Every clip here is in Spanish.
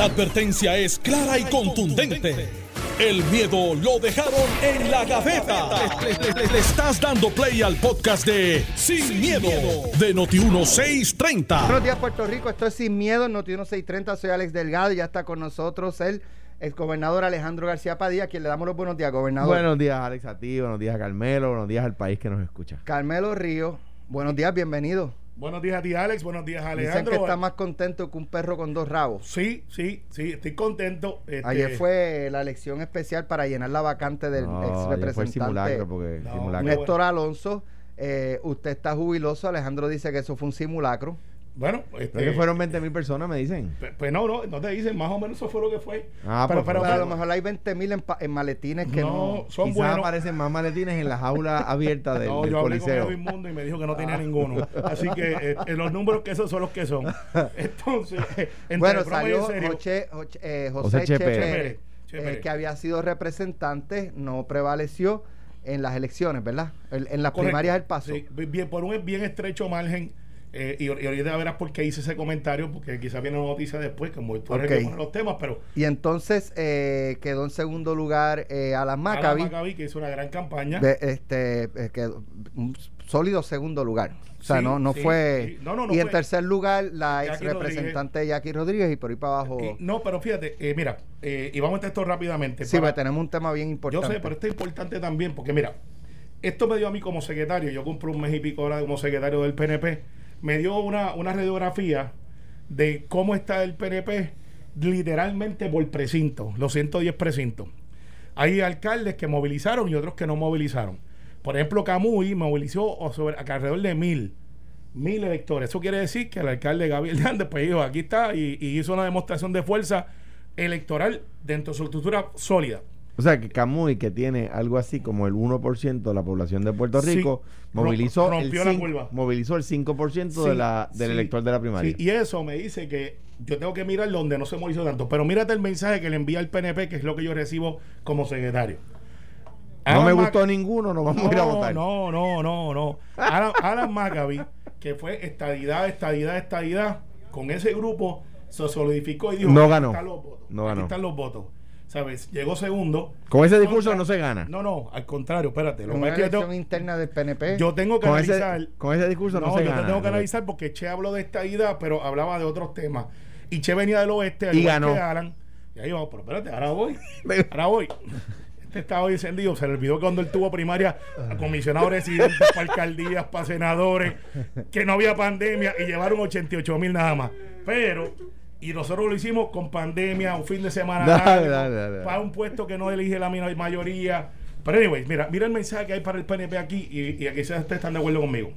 La advertencia es clara y contundente. El miedo lo dejaron en la gaveta. Le, le- le estás dando play al podcast de Sin, miedo, de Noti1630. Buenos días, Puerto Rico. Esto es Sin Miedo, Noti 1630. Soy Alex Delgado y ya está con nosotros el exgobernador Alejandro García Padilla, a quien le damos los buenos días, gobernador. Buenos días, Alex, a ti, buenos días a Carmelo, buenos días al país que nos escucha. Carmelo Río, buenos días, bienvenido. Buenos días a ti, Alex. Buenos días, Dicen Alejandro. que está más contento que un perro con dos rabos. Sí, sí, sí, estoy contento. Este, Ayer fue la elección especial para llenar la vacante del No, ex ayer fue el representante simulacro porque No, simulacro. Néstor Alonso. Eh, usted está jubiloso, Alejandro dice que eso fue un simulacro. Bueno, Creo este, que fueron 20 mil personas, me dicen. Pues no, no, no te dicen, más o menos eso fue lo que fue. Ah, pero, pues, pero, Pero a lo mejor hay 20 mil en, en maletines que no. no, son Quizás buenos. aparecen más maletines en la jaula abierta del, No, del yo hablé con Mundo y me dijo que no tenía ninguno. Así que eh, eh, los números que esos son los que son. Entonces, eh, entre Bueno, salió serio, Joche- eh, José José Che Che Pérez. Pérez, Che eh, Pérez. que había sido representante, no prevaleció en las elecciones, ¿verdad? En, en las correcto. primarias del paso. Sí, bien, por un bien estrecho margen. Eh, y, y ahorita verás por qué hice ese comentario, porque quizás viene una noticia después, como tú eres el Ok. que pone los temas, pero Y entonces eh, quedó en segundo lugar eh, Alan Alan Maccabi, Maccabi, que hizo una gran campaña. de- este, eh, quedó un sólido segundo lugar. O sea, Sí, no, no sí, fue. sí. No, no, no y en tercer lugar, la ex representante Jackie Rodríguez y por ahí para abajo. No, pero fíjate, eh, mira, eh, y vamos a esto rápidamente. sí, para- pues tenemos un tema bien yo importante. sé, pero esto es importante también, porque mira, esto me dio a mí como secretario, yo compré un mes y pico ahora como secretario del PNP, me dio una, una radiografía de cómo está el PNP literalmente por precinto, los 110 precintos. Hay alcaldes que movilizaron y otros que no movilizaron. Por ejemplo, Camuy movilizó sobre, alrededor de mil, mil electores. Eso quiere decir que el alcalde Gabriel Hernández, pues dijo, aquí está, y, y hizo una demostración de fuerza electoral dentro de su estructura sólida. O sea, que Camuy, que tiene algo así como el 1% de la población de Puerto Rico, movilizó, el la cin- curva. movilizó el 5% de Sí, la, del sí, elector de la primaria. Y eso me dice que yo tengo que mirar donde no se movilizó tanto. Pero mírate el mensaje que le envía el PNP, que es lo que yo recibo como secretario. no me Mac- gustó ninguno, no vamos a ir a votar. No, no, no, no. Alan, Alan Maccabi, que fue estadidad, estadidad, estadidad, con ese grupo se solidificó y dijo: No "Aquí ganó. están los votos, No aquí ganó. están los votos. ¿Sabes? Llegó segundo. Con ese discurso Contra- no se gana. No, no, al contrario, espérate. Lo que que yo tengo, interna del PNP. yo tengo que Con analizar. ese, con ese discurso no, No, se yo gana. te tengo que analizar porque Che habló de esta ida, pero hablaba de otros temas. Y Che venía del oeste, al Y ganó. que Alan. Y ahí vamos, pero espérate, ahora voy. Ahora voy. Este estaba hoy encendido. Se le olvidó que cuando él tuvo primaria, a comisionados residentes, para alcaldías, para senadores, que no había pandemia y llevaron 88 mil nada más. Pero, y nosotros lo hicimos con pandemia, un fin de semana Dale, largo, dale, para un puesto que no elige la mayoría. Pero, anyways, mira, mira el mensaje que hay para el PNP aquí y, y aquí ustedes están de acuerdo conmigo.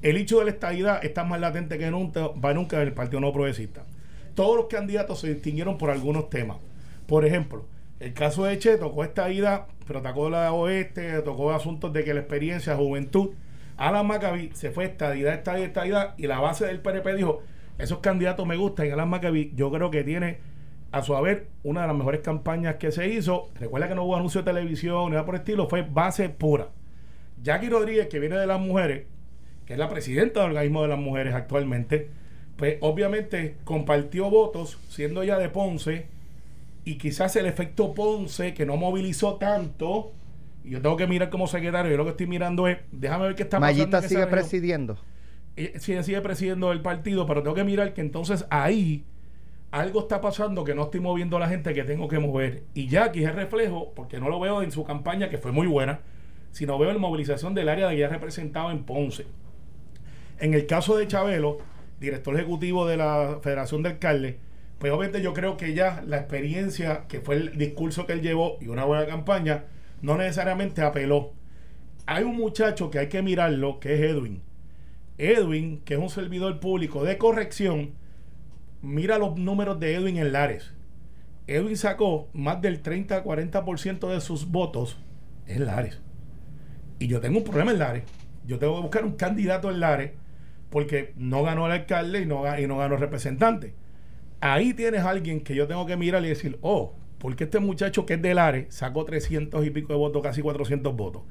El hecho de la estabilidad está más latente que nunca, va nunca en el Partido No Progresista. Todos los candidatos se distinguieron por algunos temas. Por ejemplo, el caso de Che tocó esta ida, pero tocó la de oeste, tocó asuntos de que la experiencia, juventud. Alan Maccabi se fue estadidad, estadidad, estadidad, y la base del PNP dijo, esos candidatos me gustan, y Alan Maccabi yo creo que tiene a su haber una de las mejores campañas que se hizo. Recuerda que no hubo anuncio de televisión, ni nada por el estilo, fue base pura. Jackie Rodríguez, que viene de las mujeres, que es la presidenta del organismo de las mujeres actualmente, pues obviamente compartió votos, siendo ella de Ponce, y quizás el efecto Ponce, que no movilizó tanto, y yo tengo que mirar como secretario, yo lo que estoy mirando es, déjame ver qué está pasando. Mayita en esa sigue presidiendo. Sigue, sigue presidiendo el partido, pero tengo que mirar que entonces ahí algo está pasando que no estoy moviendo a la gente que tengo que mover. Y Jackie es el reflejo, porque no lo veo en su campaña, que fue muy buena, sino veo en movilización del área de que ella representaba en Ponce. En el caso de Chabelo, director ejecutivo de la Federación de Alcaldes, pues obviamente yo creo que ya la experiencia, que fue el discurso que él llevó y una buena campaña, no necesariamente apeló. Hay un muchacho que hay que mirarlo, que es Edwin. Edwin, que es un servidor público de corrección, mira los números de Edwin en Lares. Edwin sacó más del 30-40% de sus votos en Lares. Y yo tengo un problema en Lares. Yo tengo que buscar un candidato en Lares porque no ganó el alcalde y no, ganó el representante. Ahí tienes a alguien que yo tengo que mirar y decir, oh, porque este muchacho que es de Lares sacó 300 y pico de votos, casi 400 votos.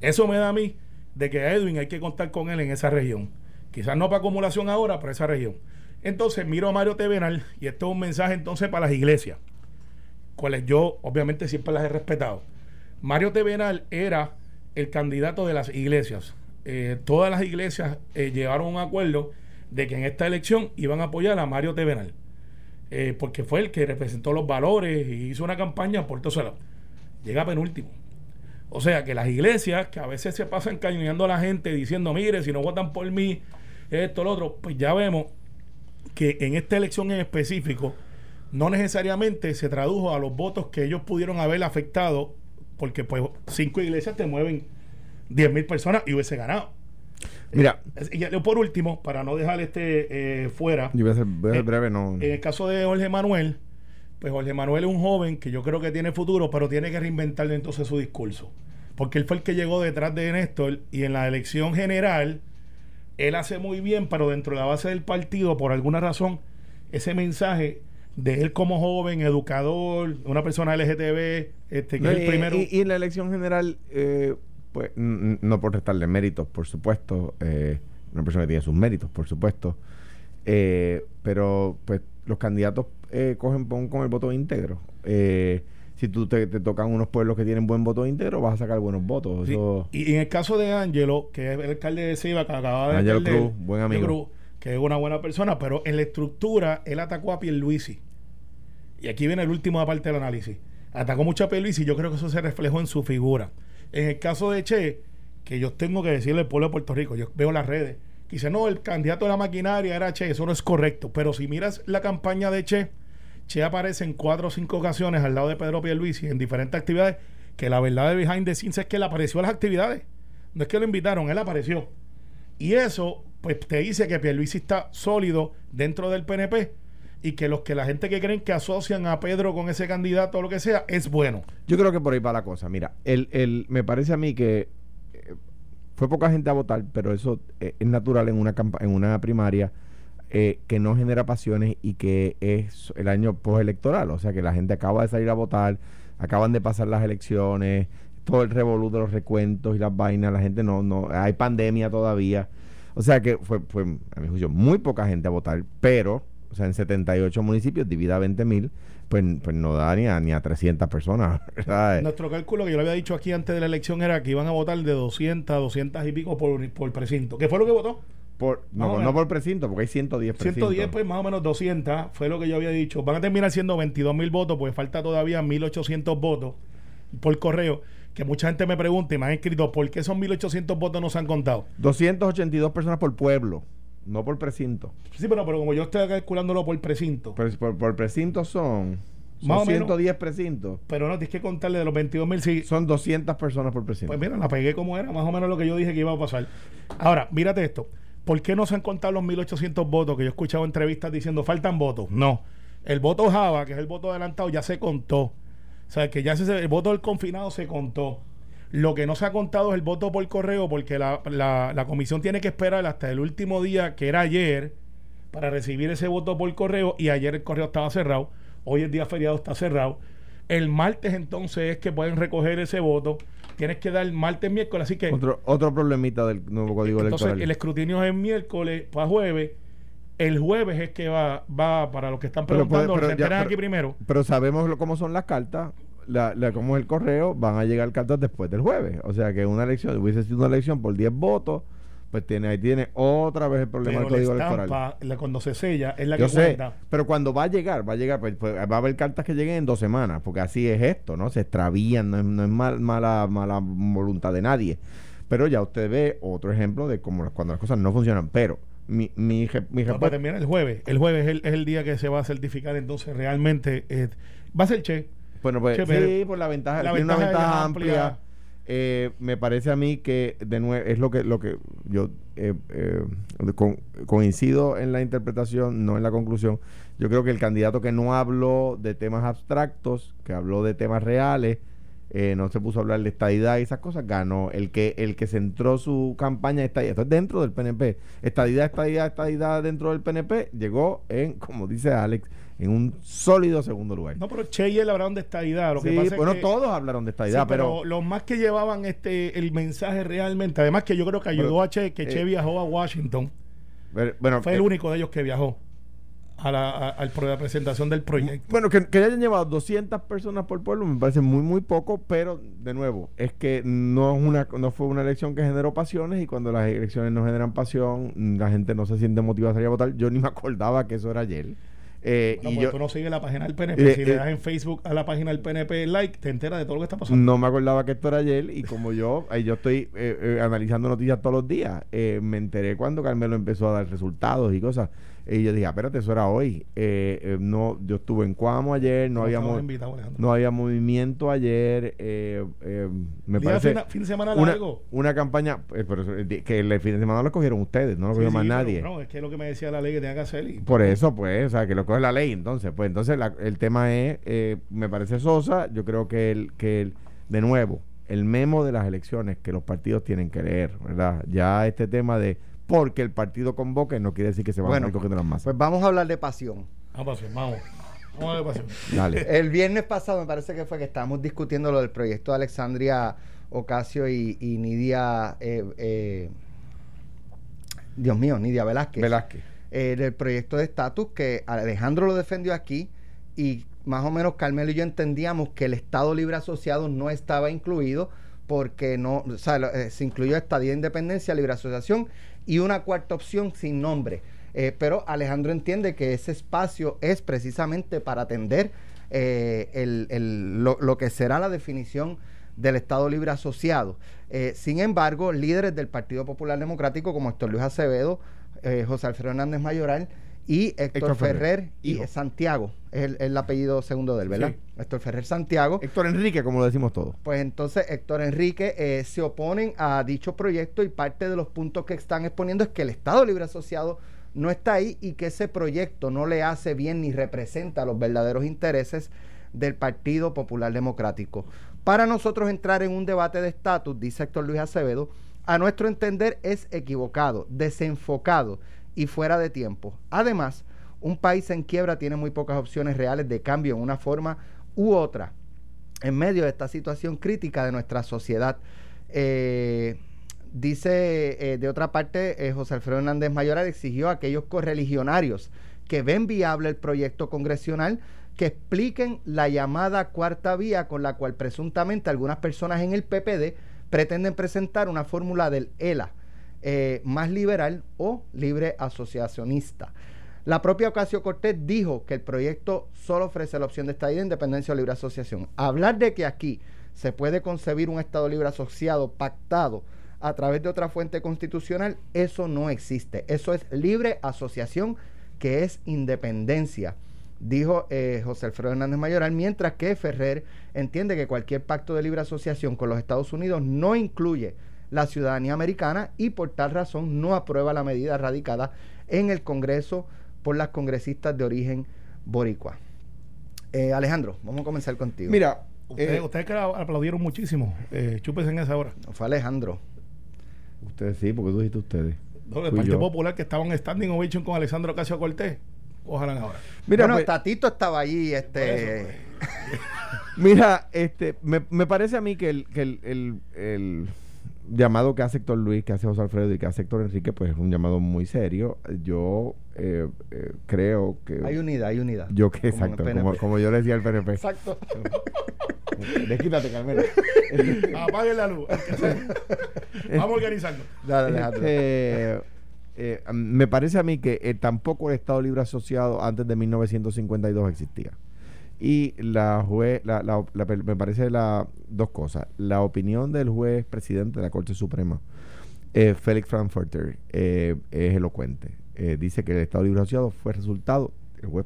Eso me da a mí de que a Edwin hay que contar con él en esa región. Quizás no para acumulación ahora, pero esa región. Entonces miro a Mario Tevenal y esto es un mensaje entonces para las iglesias, cuales yo obviamente siempre las he respetado. Mario Tevenal era el candidato de las iglesias. Eh, todas las iglesias eh, llegaron a un acuerdo de que en esta elección iban a apoyar a Mario Tevenal, eh, porque fue el que representó los valores y hizo una campaña por todo. Llega penúltimo. O sea que las iglesias que a veces se pasan cañoneando a la gente diciendo, mire, si no votan por mí, esto, lo otro, pues ya vemos que en esta elección en específico no necesariamente se tradujo a los votos que ellos pudieron haber afectado, porque pues cinco iglesias te mueven 10 mil personas y hubiese ganado. Mira, y ya- por último, para no dejar este eh, fuera, yo voy a ser, voy a ser Eh, breve, no. en el caso de Jorge Manuel, pues Jorge Manuel es un joven que yo creo que tiene futuro, pero tiene que reinventarle entonces su discurso. Porque él fue el que llegó detrás de Néstor y en la elección general, él hace muy bien, pero dentro de la base del partido, por alguna razón, ese mensaje de él como joven, educador, una persona LGTB, este, que No, es el y- primero. y, y en la elección general, eh, pues no por restarle méritos, por supuesto, eh, una persona que tiene sus méritos, por supuesto, eh, pero pues los candidatos eh, cogen pon con el voto íntegro. Eh, si tú te, te tocan unos pueblos que tienen buen voto íntegro, vas a sacar buenos votos. Sí, Eso, Y en el caso de Ángelo, que es el alcalde de Ceiba, que acaba de Ángelo Cruz, buen amigo. Cruz, que es una buena persona, pero en la estructura él atacó a Pierluisi. Y aquí viene el último parte del análisis. Atacó mucho a Pierluisi y yo creo que eso se reflejó en su figura. En el caso de Che, que yo tengo que decirle al pueblo de Puerto Rico, yo veo las redes, que dice, no, el candidato de la maquinaria era Che, eso no es correcto. Pero si miras la campaña de Che, Che aparece en cuatro o cinco ocasiones al lado de Pedro Pierluisi en diferentes actividades, que la verdad de behind the scenes es que él apareció a las actividades. No es que lo invitaron, él apareció. Y eso, pues te dice que Pierluisi está sólido dentro del PNP y que los que la gente que creen que asocian a Pedro con ese candidato o lo que sea, es bueno. Yo creo que por ahí va la cosa. Mira, el, el, me parece a mí que eh, fue poca gente a votar, pero eso eh, es natural en una, en una primaria eh, que no genera pasiones y que es el año postelectoral. O sea, que la gente acaba de salir a votar, acaban de pasar las elecciones, todo el revolú de los recuentos y las vainas. La gente no, no, hay pandemia todavía. O sea que fue, fue, a mi juicio, muy poca gente a votar, pero, o sea, en 78 municipios, divida 20 mil, pues, pues no da ni a, ni a 300 personas. Nuestro cálculo, que yo lo había dicho aquí antes de la elección, era que iban a votar de 200 a 200 y pico por, por precinto. ¿Qué fue lo que votó? Por, no, por precinto, porque hay 110 precintos. 110, pues más o menos 200, fue lo que yo había dicho. Van a terminar siendo 22 mil votos, pues falta todavía 1800 votos por correo. Que mucha gente me pregunta y me han escrito, ¿por qué esos 1800 votos no se han contado? 282 personas por pueblo, no por precinto. Sí, pero, pero como yo estoy calculándolo por precinto, Por, por, por precinto son, son Más o menos. 110 precintos. pero no, tienes que contarle de los 22 mil, sí. Son 200 personas por precinto. Pues mira, la pegué como era, más o menos lo que yo dije que iba a pasar. Ahora, mírate esto. ¿Por qué no se han contado los 1800 votos que yo he escuchado en entrevistas diciendo faltan votos? No. El voto Java, que es el voto adelantado, ya se contó. O sea, que ya se, el voto del confinado se contó. Lo que no se ha contado es el voto por correo, porque la, la- la comisión tiene que esperar hasta el último día, que era ayer, para recibir ese voto por correo. Y ayer el correo estaba cerrado. Hoy el día feriado está cerrado. El martes entonces es que pueden recoger ese voto. Tienes que dar martes, miércoles. Así que Otro, otro problemita del nuevo código entonces electoral. el escrutinio es miércoles para jueves. El jueves es que va, va para los que están Pero preguntando, pero se ya- enteran pero- aquí primero. Pero sabemos lo- cómo son las cartas, la, la- cómo es el correo, van a llegar cartas después del jueves. O sea que una elección, hubiese sido una elección por 10 votos, pues tiene ahí tiene otra vez el problema del la código electoral. estampa, la- cuando se sella, es la Yo que sé, cuenta. pero cuando va a llegar, va a llegar, pues, pues, va a haber cartas que lleguen en dos semanas, porque así es esto, ¿no? Se extravían, no es, no es mal- mala, mala voluntad de nadie. Pero ya usted ve otro ejemplo de cómo cuando las cosas no funcionan. Pero mi, mi, mi No, respuesta- para terminar el jueves. El jueves es el, es el día que se va a certificar, entonces realmente eh, va a ser che. Bueno, pues Che, sí, por la ventaja, la tiene una ventaja ventaja es amplia. amplia. Eh, me parece a mí que de nuevo es lo que lo que yo eh, eh, coincido en la interpretación, no en la conclusión. Yo creo que el candidato que no habló de temas abstractos, que habló de temas reales, eh, no se puso a hablar de estadidad y esas cosas, ganó. El que el que centró su campaña estadidad, dentro del PNP, estadidad, estadidad, estadidad dentro del PNP, llegó en, como dice Alex, en un sólido segundo lugar. No, pero Che y él hablaron de estadidad. Lo Sí, que pasa bueno, es que, todos hablaron de estadidad, Sí, pero, pero, los más que llevaban este el mensaje realmente, además que yo creo que ayudó Pero, a Che, que eh, Che viajó a Washington. pero- bueno, Fue eh, el único de ellos que viajó. a la presentación del proyecto. Bueno, que, que hayan llevado 200 personas por pueblo me parece muy, muy poco, pero de nuevo, es que no, es una, no fue una elección que generó pasiones y cuando las elecciones no generan pasión, la gente no se siente motivada a salir a votar. Yo ni me acordaba que eso era ayer. Eh, Bueno, y pues yo tú no sigues la página del PNP. Eh, si le eh, das en Facebook a la página del PNP like, te enteras de todo lo que está pasando. no me acordaba que esto era ayer y como yo, yo estoy eh, eh, analizando noticias todos los días, eh, me enteré cuando Carmelo empezó a dar resultados y cosas. Y yo dije, ah, espérate, eso era hoy. Eh, eh, no, yo estuve en Cuamo ayer, no, había, invitado, no había movimiento ayer. eh, eh, me Día parece fin, fin de semana una, largo. una campaña, eh, pero que el fin de semana lo cogieron ustedes, no lo cogió sí, más nadie. No, es que es lo que me decía la ley que tenía que hacer. Y, Por eso, pues, o sea, que lo coge la ley, entonces. Pues entonces la- el tema es, eh, me parece sosa, yo creo que, el, que el, de nuevo, el memo de las elecciones que los partidos tienen que leer, ¿verdad? Ya este tema de porque el partido convoque no quiere decir que se van Bueno, a ir cogiendo las masas. Pues vamos a hablar de pasión. Vamos, pasión, vamos. Vamos a ver pasión. Dale. El viernes pasado me parece que fue que estábamos discutiendo lo del proyecto de Alexandria Ocasio y, y Nidia, eh, eh, Dios mío, Nidia Velázquez. Velázquez. eh, del proyecto de estatus que Alejandro lo defendió aquí y más o menos Carmelo y yo entendíamos que el Estado Libre Asociado no estaba incluido porque no, o sea, eh, se incluyó estadía de independencia, libre asociación y una cuarta opción sin nombre. Eh, pero Alejandro entiende que ese espacio es precisamente para atender eh, el- el- lo, lo que será la definición del Estado Libre Asociado. Eh, sin embargo, líderes del Partido Popular Democrático como Héctor Luis Acevedo, José Alfredo Hernández Mayoral y Héctor, Héctor Ferrer, Ferrer, y hijo. Santiago, es el, el apellido segundo de él, ¿verdad? Sí. Héctor Ferrer Santiago. Héctor Enrique, como lo decimos todos. Pues entonces Héctor Enrique eh, se oponen a dicho proyecto y parte de los puntos que están exponiendo es que el Estado Libre Asociado no está ahí y que ese proyecto no le hace bien ni representa los verdaderos intereses del Partido Popular Democrático. Para nosotros entrar en un debate de estatus, dice Héctor Luis Acevedo, a nuestro entender es equivocado, desenfocado y fuera de tiempo. Además, un país en quiebra tiene muy pocas opciones reales de cambio en una forma u otra en medio de esta situación crítica de nuestra sociedad. Eh, dice, eh, de otra parte, eh, José Alfredo Hernández Mayoral exigió a aquellos correligionarios que ven viable el proyecto congresional que expliquen la llamada cuarta vía con la cual presuntamente algunas personas en el PPD pretenden presentar una fórmula del ELA eh, más liberal o libre asociacionista. La propia Ocasio Cortés dijo que el proyecto solo ofrece la opción de estadía de independencia o libre asociación. Hablar de que aquí se puede concebir un Estado libre asociado pactado a través de otra fuente constitucional, eso no existe. Eso es libre asociación, que es independencia, dijo eh, José Alfredo Hernández Mayoral, mientras que Ferrer entiende que cualquier pacto de libre asociación con los Estados Unidos no incluye la ciudadanía americana y por tal razón no aprueba la medida radicada en el Congreso por las congresistas de origen boricua. Eh, Alejandro, vamos a comenzar contigo. Mira, Ustedes, eh, ustedes que la aplaudieron muchísimo. Eh, chúpense en esa hora. Fue Alejandro. ustedes sí, porque tú dijiste ustedes. No, el Fui Partido yo. Popular que estaban standing ovation con Alexandro Ocasio Cortés. Ojalá ahora. Mira, bueno, pues- Tatito estaba allí, este. Eso, pues. Mira, este, me, me parece a mí que el, que el, el- el llamado que hace Héctor Luis, que hace José Alfredo y que hace Héctor Enrique, pues es un llamado muy serio. Yo eh, eh, creo que... Hay unidad, hay unidad. yo que, Como exacto, como, como yo le decía al PNP. Exacto. Desquítate, Carmelo. Apaguen la luz. Vamos a organizarnos. Dale, Alejandro. Este, eh, me parece a mí que eh, tampoco el Estado Libre Asociado antes de 1952 existía. Y la juez, la, la- la- me parece la, dos cosas. La opinión del juez presidente de la Corte Suprema, eh, Félix Frankfurter, eh, es elocuente. Eh, dice que el Estado Libre Asociado fue resultado, el juez,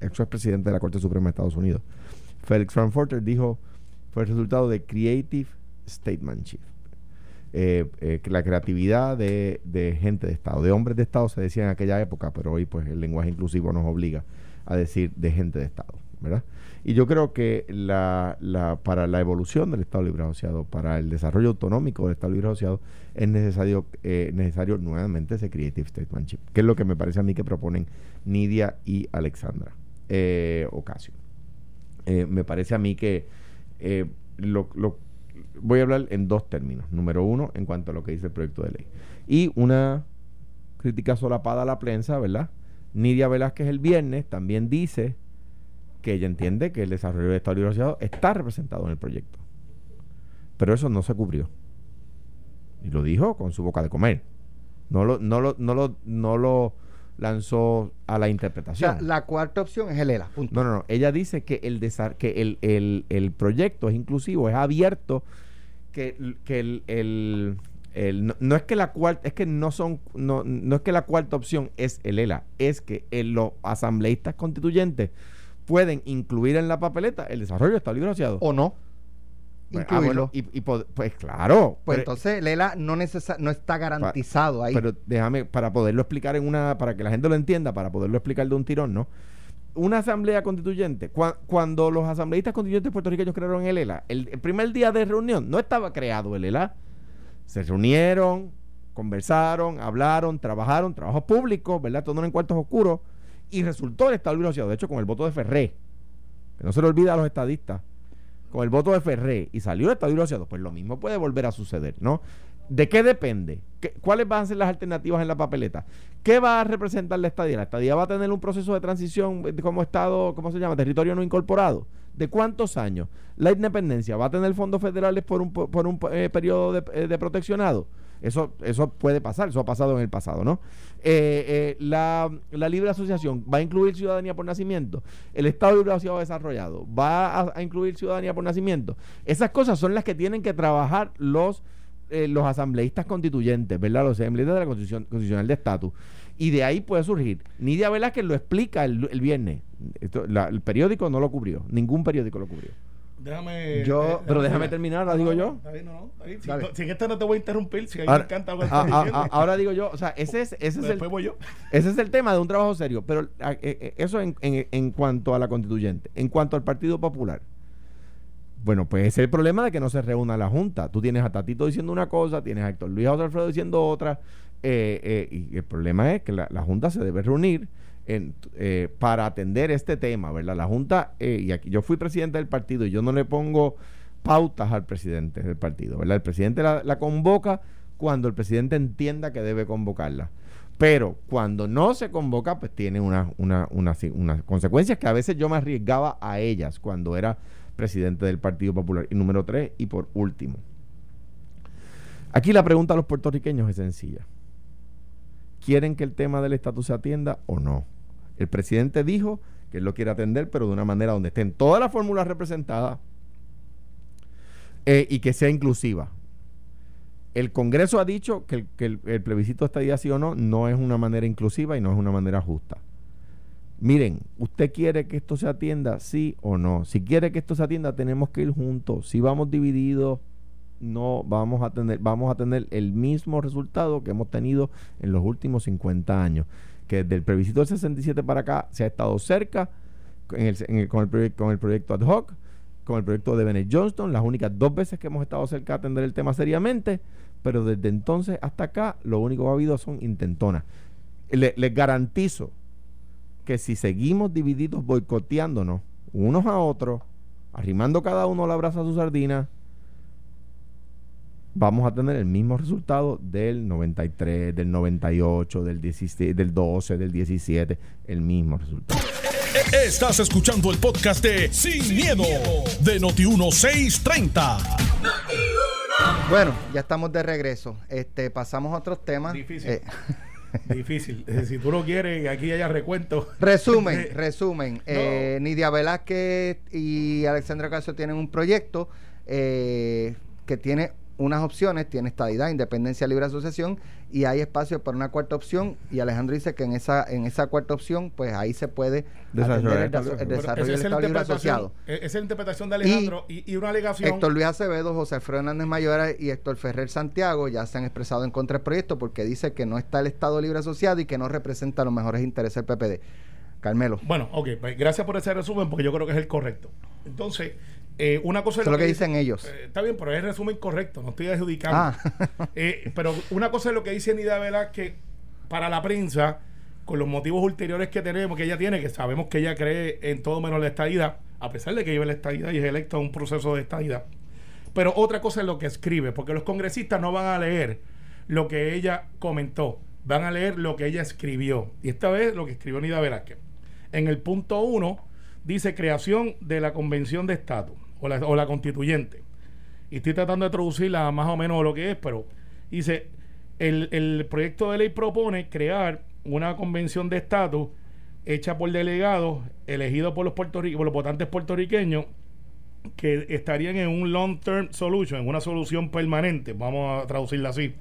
el juez presidente de la Corte Suprema de Estados Unidos, Félix Frankfurter dijo, fue el resultado de creative statesmanship eh, eh, la creatividad de, de gente de Estado, de hombres de Estado se decía en aquella época, pero hoy pues el lenguaje inclusivo nos obliga a decir de gente de Estado, Y yo creo que la, la, para la evolución del Estado Libre Asociado, para el desarrollo autonómico del Estado Libre Asociado, es necesario, eh, necesario nuevamente ese creative statesmanship, que es lo que me parece a mí que proponen Nidia y Alexandra eh, Ocasio. Eh, me parece a mí que lo, lo- voy a hablar en dos términos. Número uno, en cuanto a lo que dice el proyecto de ley. Y una crítica solapada a la prensa, ¿verdad? Nidia Velázquez el viernes también dice que ella entiende que el desarrollo del Estado Libre Asociado está representado en el proyecto. Pero eso no se cubrió. Y lo dijo con su boca de comer. No lo, no lo, no lo, no lo lanzó a la O interpretación. sea, la cuarta opción es el ELA. Punto. No, no, no. Ella dice que el que el, el- el proyecto es inclusivo, es abierto, que, que el, el- el- no, no es que la cuarta, es que no son, no, no es que la cuarta opción es el ELA, es que el- los asambleístas constituyentes pueden incluir en la papeleta el desarrollo del Estado Libre. O no. Ah, Incluirlo. bueno, y, y pod- pues claro. pues pero- entonces el ELA no, necesa- no está garantizado ahí. pero déjame, para poderlo explicar en una, para que la gente lo entienda, para poderlo explicar de un tirón, ¿no? Una asamblea constituyente, cua- cuando los asambleístas constituyentes puertorriqueños crearon el ELA, el, el primer día de reunión no estaba creado el ELA. Se reunieron, conversaron, hablaron, trabajaron, trabajos públicos, ¿verdad? Todo en cuartos oscuros, y resultó el Estado Libre de hecho, con el voto de Ferré, que no se le olvida a los estadistas, con el voto de Ferré y salió el Estado Libre Asociado, pues lo mismo puede volver a suceder, ¿no? ¿De qué depende? ¿Qué- ¿Cuáles van a ser las alternativas en la papeleta? ¿Qué va a representar la estadía? ¿La estadía va a tener un proceso de transición eh, como Estado, ¿cómo se llama? Territorio no incorporado. ¿De cuántos años? ¿La independencia va a tener fondos federales por un, por un eh, periodo de, eh, de proteccionado? Eso, eso puede pasar, eso ha pasado en el pasado, ¿no? Eh, eh, la, la libre asociación va a incluir ciudadanía por nacimiento. El Estado libre asociado desarrollado va a, a incluir ciudadanía por nacimiento. Esas cosas son las que tienen que trabajar los, eh, los asambleístas constituyentes, ¿verdad? Los asambleístas de la Constitución Constitucional de Estatus. Y de ahí puede surgir. Nidia Velázquez lo explica el, el viernes. Esto, la- el periódico no lo cubrió. Ningún periódico lo cubrió. Déjame. Yo- eh, Pero déjame terminar, la digo yo. Bien, no, no. Si, no- si esta no te voy a interrumpir, si a mí Ahora, me encanta lo que a- a- a- ahora digo yo, o sea, ese es, ese es el, voy yo. Ese es el tema de un trabajo serio. Pero a- eh, eh, eso en, en- en cuanto a la constituyente. En cuanto al Partido Popular. Bueno, pues ese es el problema de que no se reúna la Junta. Tú tienes a Tatito diciendo una cosa, tienes a Héctor Luis José Alfredo diciendo otra. eh, eh, y el problema es que la, la Junta se debe reunir eh, para atender este tema, ¿verdad? La Junta, eh, y aquí yo fui presidente del partido y yo no le pongo pautas al presidente del partido, ¿verdad? El presidente la, convoca cuando el presidente entienda que debe convocarla. Pero cuando no se convoca, pues tiene una, una, una- unas consecuencias que a veces yo me arriesgaba a ellas cuando era presidente del Partido Popular. Y número tres, y por último. Aquí la pregunta a los puertorriqueños es sencilla. ¿Quieren que el tema del estatus se atienda o no? El presidente dijo que él lo quiere atender, pero de una manera donde estén todas las fórmulas representadas eh, y que sea inclusiva. El Congreso ha dicho que el, plebiscito estadía sí o no no es una manera inclusiva y no es una manera justa. Miren, ¿usted quiere que esto se atienda? Sí o no. Si quiere que esto se atienda, tenemos que ir juntos. Si vamos divididos, no vamos a tener, vamos a tener el mismo resultado que hemos tenido en los últimos 50 años. Que desde el plebiscito del 67 para acá se ha estado cerca el- con el proyecto ad hoc, con el proyecto de Bennett Johnston, las únicas dos veces que hemos estado cerca de atender el tema seriamente, pero desde entonces hasta acá lo único que ha habido son intentonas. Le- les garantizo que si seguimos divididos boicoteándonos unos a otros, arrimando cada uno la brasa a su sardina, vamos a tener el mismo resultado del 93, del 98, del 16, del 12, del 17, el mismo resultado. Estás escuchando el podcast de Sin, miedo, de Noti1630. Bueno, ya estamos de regreso. Este, pasamos a otros temas. Difícil. Eh, Difícil. Eh, Si tú no quieres aquí haya recuento. resumen, resumen. Eh, Nidia Velázquez y Alexandra Casio tienen un proyecto eh, que tiene unas opciones, tiene estadidad, independencia, libre asociación y hay espacio para una cuarta opción y Alejandro dice que en esa en esa cuarta opción pues ahí se puede Desarrollar el, desarrollo esa del Estado Libre Asociado. eh, Esa es la interpretación de Alejandro y, y una alegación. Héctor Luis Acevedo, José Alfredo Hernández Mayora y Héctor Ferrer Santiago ya se han expresado en contra del proyecto porque dice que no está el Estado Libre Asociado y que no representa los mejores intereses del PPD. Carmelo. Bueno, ok, pues gracias por ese resumen porque yo creo que es el correcto. Entonces, eh, una cosa es lo que dicen ellos. eh, está bien, pero es el resumen correcto, no estoy adjudicando. Ah. Eh, pero una cosa es lo que dice Nida Vela que para la prensa, con los motivos ulteriores que tenemos, que ella tiene, que sabemos que ella cree en todo menos la estadidad, a pesar de que lleva la estadidad y es electa a un proceso de estadidad. Pero otra cosa es lo que escribe, porque los congresistas no van a leer lo que ella comentó. van a leer lo que ella escribió. Y esta vez lo que escribió Nida Velázquez. En el punto 1 dice creación de la convención de estatus o la, o la constituyente. Y estoy tratando de traducirla más o menos lo que es, pero dice, el, el proyecto de ley propone crear una convención de estatus hecha por delegados elegidos por los, por los votantes puertorriqueños que estarían en un long term solution, en una solución permanente, vamos a traducirla así,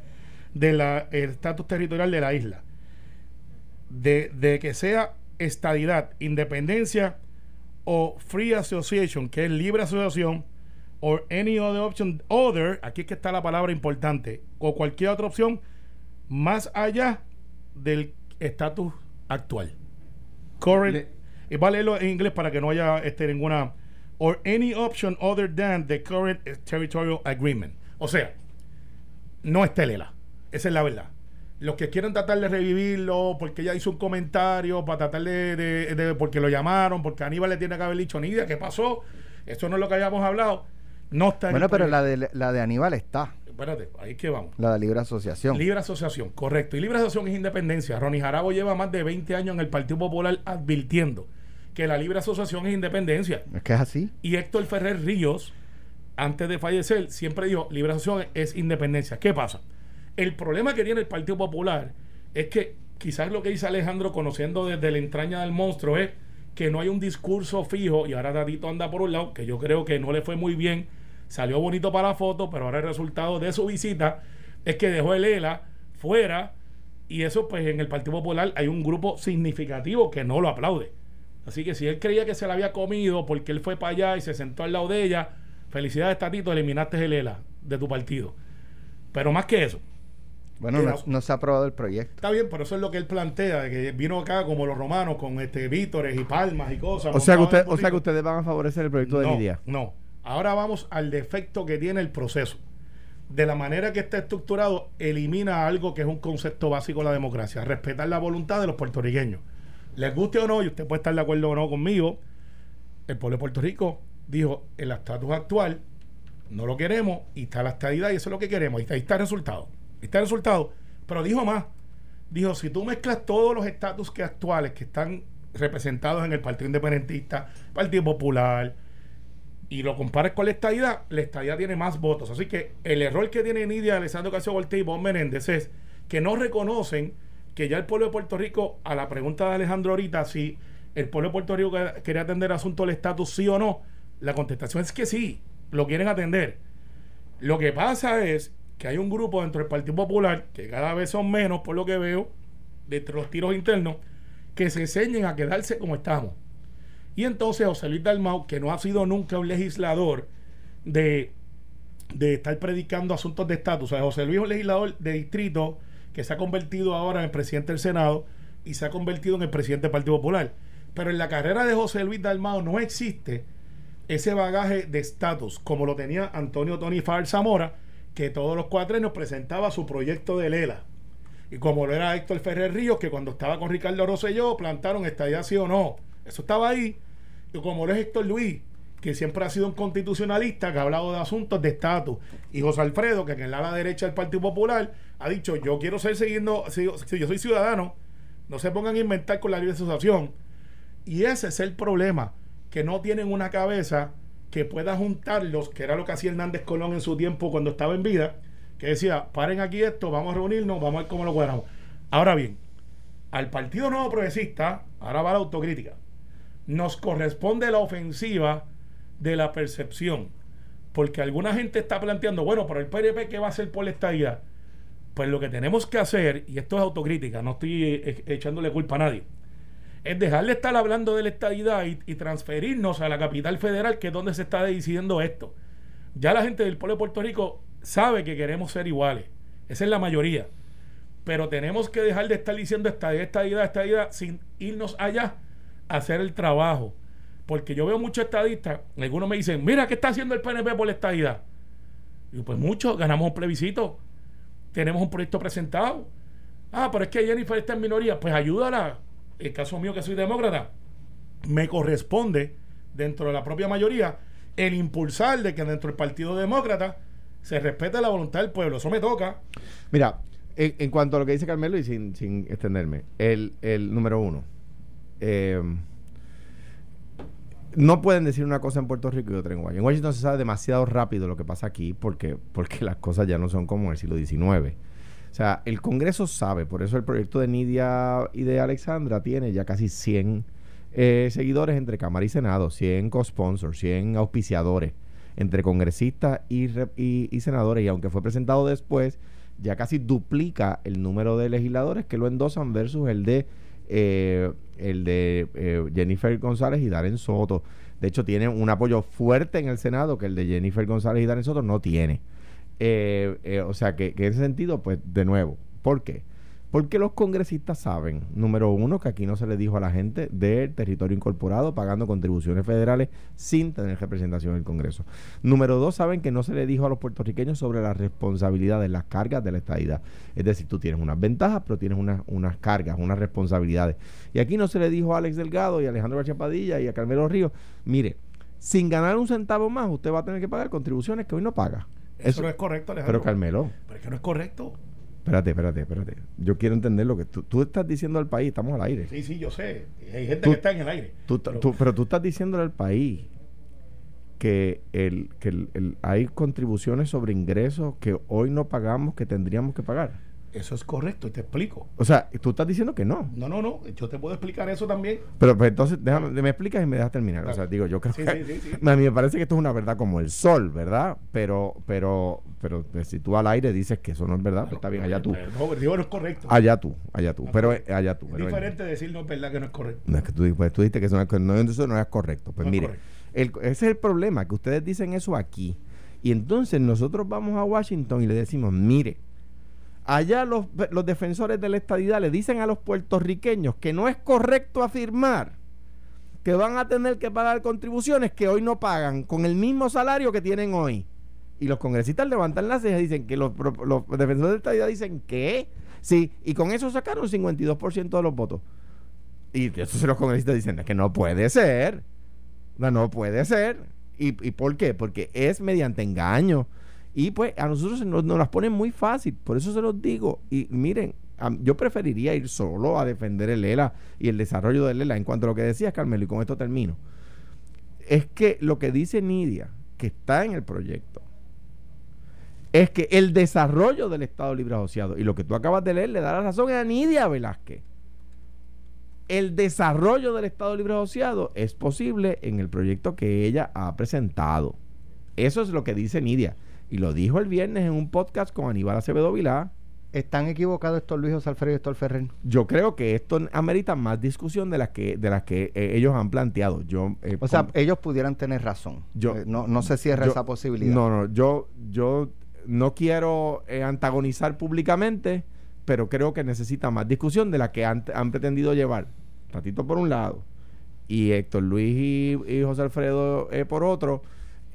del estatus territorial de la isla. De, de que sea estadidad, independencia o free association, que es libre asociación, o any other option, other, aquí es que está la palabra importante, o cualquier otra opción más allá del estatus actual. Current, Le- y va a leerlo en inglés para que no haya este, ninguna. Or any option other than the current territorial agreement. O sea, no está Lela. Esa es la verdad. Los que quieren tratar de revivirlo, porque ella hizo un comentario, para tratar de, de- de- porque lo llamaron, porque Aníbal le tiene que haber dicho, Nidia, ¿qué pasó? Eso no es lo que habíamos hablado. No está en Bueno, pero la de, la de Aníbal está, Espérate, ahí que vamos. la de Libre Asociación. Libre asociación, correcto. Y libre asociación es independencia. Ronnie Jarabo lleva más de 20 años en el Partido Popular advirtiendo que la libre asociación es independencia. es que es así. Y Héctor Ferrer Ríos, antes de fallecer, siempre dijo, libre asociación es independencia. ¿Qué pasa? El problema que tiene el Partido Popular es que quizás lo que dice Alejandro, conociendo desde la entraña del monstruo, es que no hay un discurso fijo y ahora Tatito anda por un lado, que yo creo que no le fue muy bien, salió bonito para la foto, pero ahora el resultado de su visita es que dejó el ELA fuera y eso pues en el Partido Popular hay un grupo significativo que no lo aplaude. Así que si él creía que se la había comido porque él fue para allá y se sentó al lado de ella, felicidades Tatito, eliminaste el ELA de tu partido. Pero más que eso, Bueno, no, no se ha aprobado el proyecto. está bien, pero eso es lo que él plantea, que vino acá como los romanos con este vítores y palmas y cosas. O sea, que montado en usted, o sea que bonito. ustedes van a favorecer el proyecto de no, Lidia. No. Ahora vamos al defecto que tiene el proceso. De la manera que está estructurado, elimina algo que es un concepto básico de la democracia, respetar la voluntad de los puertorriqueños. Les guste o no, y usted puede estar de acuerdo o no conmigo, el pueblo de Puerto Rico dijo, el estatus actual no lo queremos y está la estadidad y eso es lo que queremos. Y ahí está el resultado. Está el resultado. Pero dijo más. Dijo, si tú mezclas todos los estatus que actuales que están representados en el Partido Independentista, Partido Popular, y lo comparas con la estadidad, la estadidad tiene más votos. Así que el error que tiene Nidia, Alessandro Casio Voltaire y Bob Menéndez es que no reconocen que ya el pueblo de Puerto Rico, a la pregunta de Alejandro ahorita, si el pueblo de Puerto Rico que- quería atender el asunto del estatus sí o no, la contestación es que sí, lo quieren atender. Lo que pasa es que hay un grupo dentro del Partido Popular, que cada vez son menos por lo que veo, de entre los tiros internos, que se enseñen a quedarse como estamos. Y entonces José Luis Dalmau, que no ha sido nunca un legislador de, de estar predicando asuntos de estatus, o sea, José Luis es un legislador de distrito que se ha convertido ahora en presidente del Senado y se ha convertido en el presidente del Partido Popular. Pero en la carrera de José Luis Dalmau no existe ese bagaje de estatus como lo tenía Antonio Tony Far Zamora, que todos los cuatrenios presentaba su proyecto de Lela. Y como lo era Héctor Ferrer Ríos, que cuando estaba con Ricardo Rosselló, plantaron estadía sí o no. Eso estaba ahí. Y como lo es Héctor Luis, que siempre ha sido un constitucionalista que ha hablado de asuntos de estatus. Y José Alfredo, que en el ala derecha del Partido Popular, ha dicho, yo quiero ser siguiendo, si, si yo soy ciudadano, no se pongan a inventar con la libre asociación. Y ese es el problema, que no tienen una cabeza que pueda juntarlos, que era lo que hacía Hernández Colón en su tiempo cuando estaba en vida, que decía, paren aquí esto, vamos a reunirnos, vamos a ver cómo lo cuadramos. Ahora bien, al Partido Nuevo Progresista, ahora va la autocrítica, nos corresponde la ofensiva de la percepción, porque alguna gente está planteando, bueno, pero el PNP, ¿qué va a hacer por la estadía? Pues lo que tenemos que hacer, y esto es autocrítica, no estoy eh, echándole culpa a nadie, es dejar de estar hablando de la estadidad y, transferirnos a la capital federal, que es donde se está decidiendo esto. Ya la gente del pueblo de Puerto Rico sabe que queremos ser iguales. Esa es la mayoría. Pero tenemos que dejar de estar diciendo estadidad, estadidad, estadidad, sin irnos allá a hacer el trabajo. Porque yo veo muchos estadistas, algunos me dicen, mira, ¿qué está haciendo el PNP por la estadidad? Y pues muchos, ganamos un plebiscito, tenemos un proyecto presentado. Ah, pero es que Jennifer está en minoría, pues ayúdala. El caso mío que soy demócrata, me corresponde, dentro de la propia mayoría, el impulsar de que dentro del Partido Demócrata se respete la voluntad del pueblo. Eso me toca. Mira, En, cuanto a lo que dice Carmelo y sin, sin extenderme, el, el número uno. eh, no pueden decir una cosa en Puerto Rico y otra en Washington. En Washington se sabe demasiado rápido lo que pasa aquí porque, porque las cosas ya no son como en el siglo XIX. O sea, el Congreso sabe, por eso el proyecto de Nidia y de Alexandra tiene ya casi 100 eh, seguidores entre Cámara y Senado, 100 co-sponsors, 100 auspiciadores entre congresistas y, y- y senadores. Y aunque fue presentado después, ya casi duplica el número de legisladores que lo endosan versus el de eh, el de eh, Jennifer González y Darren Soto. De hecho, tiene un apoyo fuerte en el Senado que el de Jennifer González y Darren Soto no tiene. Eh, eh, o sea que, en ese sentido, pues de nuevo, ¿por qué? Porque los congresistas saben, número uno, que aquí no se le dijo a la gente del territorio incorporado pagando contribuciones federales sin tener representación en el Congreso. Número dos, saben que no se le dijo a los puertorriqueños sobre las responsabilidades, las cargas de la estadidad. Es decir, tú tienes unas ventajas, pero tienes unas, unas cargas, unas responsabilidades. Y aquí no se le dijo a Alex Delgado y a Alejandro García Padilla y a Carmelo Ríos, mire, sin ganar un centavo más, usted va a tener que pagar contribuciones que hoy no paga. Eso, no es correcto, Alejandro. Pero Carmelo, Pero es que no es correcto. espérate, espérate, espérate. Yo quiero entender lo que tú, tú estás diciendo al país, estamos al aire. Sí, sí, yo sé. Hay gente Tú- que está en el aire. Tú- Pero- tú- pero tú estás diciéndole al país que, el, que el- el- hay contribuciones sobre ingresos que hoy no pagamos que tendríamos que pagar. Eso es correcto y te explico. O sea, tú estás diciendo que no. No, no, no. Yo te puedo explicar eso también. Pero pues, entonces, déjame, me explicas y me dejas terminar. O sea, digo, yo creo Sí, que sí, sí, sí. a mí me parece que esto es una verdad como el sol, ¿verdad? Pero, pero, pero pues, si tú al aire dices que eso no es verdad, pues está bien, allá tú. No, digo, no es correcto. Allá tú, allá tú. No, Pero pero allá tú. es pero, diferente decir no es verdad que no es correcto. No, es que tú, pues, tú dijiste que eso no, es, no, eso no es correcto. Pues mire, correcto. el- ese es el problema, que ustedes dicen eso aquí. Y entonces nosotros vamos a Washington y le decimos, mire, allá los, los defensores de la estadidad le dicen a los puertorriqueños que no es correcto afirmar que van a tener que pagar contribuciones que hoy no pagan con el mismo salario que tienen hoy. Y los congresistas levantan las cejas y dicen que los, los defensores de la estadidad dicen que sí, y con eso sacaron 52% de los votos. Y entonces los congresistas dicen "Es que no puede ser. No, no puede ser. ¿Y, ¿Y por qué? Porque es mediante engaño. Y pues a nosotros nos, nos las ponen muy fácil. Por eso se los digo. Y miren, yo preferiría ir solo a defender el ELA y el desarrollo del ELA. En cuanto a lo que decías, Carmelo, y con esto termino. Es que lo que dice Nidia, que está en el proyecto, es que el desarrollo del Estado Libre Asociado, y lo que tú acabas de leer le da la razón a Nidia Velázquez el desarrollo del Estado Libre Asociado es posible en el proyecto que ella ha presentado. Eso es lo que dice Nidia. Y lo dijo el viernes en un podcast con Aníbal Acevedo Vilá. ¿Están equivocados estos Luis José Alfredo y Héctor Ferrer? Yo creo que esto amerita más discusión de las que, de las que eh, ellos han planteado. Yo, eh, O sea, ellos pudieran tener razón. Yo- Eh, no, no se cierra yo- esa posibilidad. No, no, yo, yo no quiero antagonizar públicamente, pero creo que necesita más discusión de la que han, han pretendido llevar. Ratito por un lado y Héctor Luis y, y José Alfredo eh, por otro,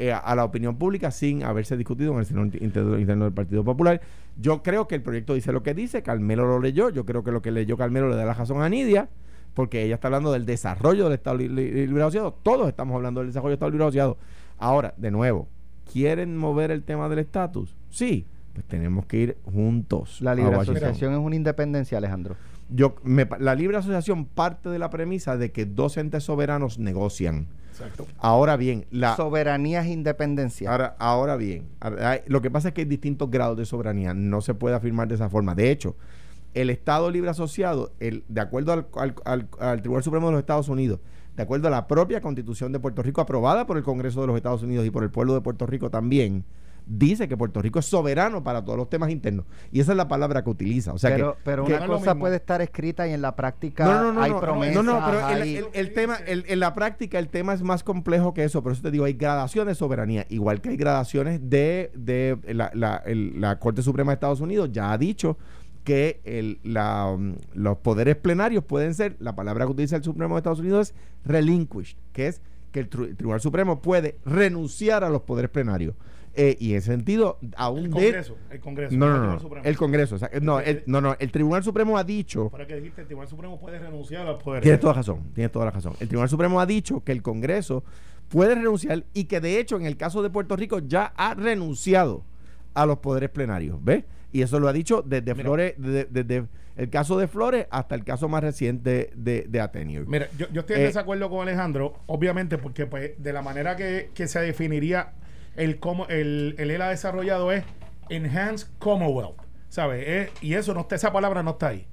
eh, a, la opinión pública sin haberse discutido en el seno interno, interno del Partido Popular. Yo creo que el proyecto dice lo que dice, Carmelo lo leyó, yo creo que lo que leyó Carmelo le da la razón a Nidia, porque ella está hablando del desarrollo del Estado li- li- Libre Asociado, todos estamos hablando del desarrollo del Estado Libre Asociado. Ahora, de nuevo, ¿quieren mover el tema del estatus? Sí, pues tenemos que ir juntos. La libre asociación es una independencia, Alejandro. Yo, me la libre asociación parte de la premisa de que dos entes soberanos negocian. Exacto. Ahora bien, la, Soberanía es independencia. ahora, ahora bien, ahora, lo que pasa es que hay distintos grados de soberanía. No se puede afirmar de esa forma. De hecho, el Estado Libre Asociado, el, de acuerdo al, al- al- al Tribunal Supremo de los Estados Unidos, de acuerdo a la propia Constitución de Puerto Rico, aprobada por el Congreso de los Estados Unidos y por el pueblo de Puerto Rico también, dice que Puerto Rico es soberano para todos los temas internos. Y esa es la palabra que utiliza. O sea pero que, pero que- una cosa puede estar escrita y en la práctica no, no, no, hay no, promesas. no, no, pero el, hay- el- el tema, el- en la práctica el tema es más complejo que eso, por eso te digo, hay gradaciones de soberanía, igual que hay gradaciones de, de la, la- el- la Corte Suprema de Estados Unidos ya ha dicho que el- la, um, los poderes plenarios pueden ser, la palabra que utiliza el Supremo de Estados Unidos es relinquished, que es que el Tribunal Supremo puede renunciar a los poderes plenarios. Eh, y en ese sentido, aún El de... Congreso. El Congreso. No, el no, Tribunal no, Supremo. el Congreso. o sea, no, el, no, no, el Tribunal Supremo ha dicho Para que dijiste, el Tribunal Supremo puede renunciar a los poderes. Tienes toda razón, tienes toda la razón. El Tribunal Supremo ha dicho que el Congreso puede renunciar y que de hecho en el caso de Puerto Rico ya ha renunciado a los poderes plenarios, ¿ves? Y eso lo ha dicho desde Mira. Flores, desde, desde el caso de Flores hasta el caso más reciente de, de Ateneo. Mira, yo, yo estoy en Eh, desacuerdo con Alejandro, obviamente, porque pues de la manera que, que se definiría el cómo el, el ELA desarrollado es Enhanced Commonwealth, ¿sabes? Es- y eso no está, esa palabra no está ahí,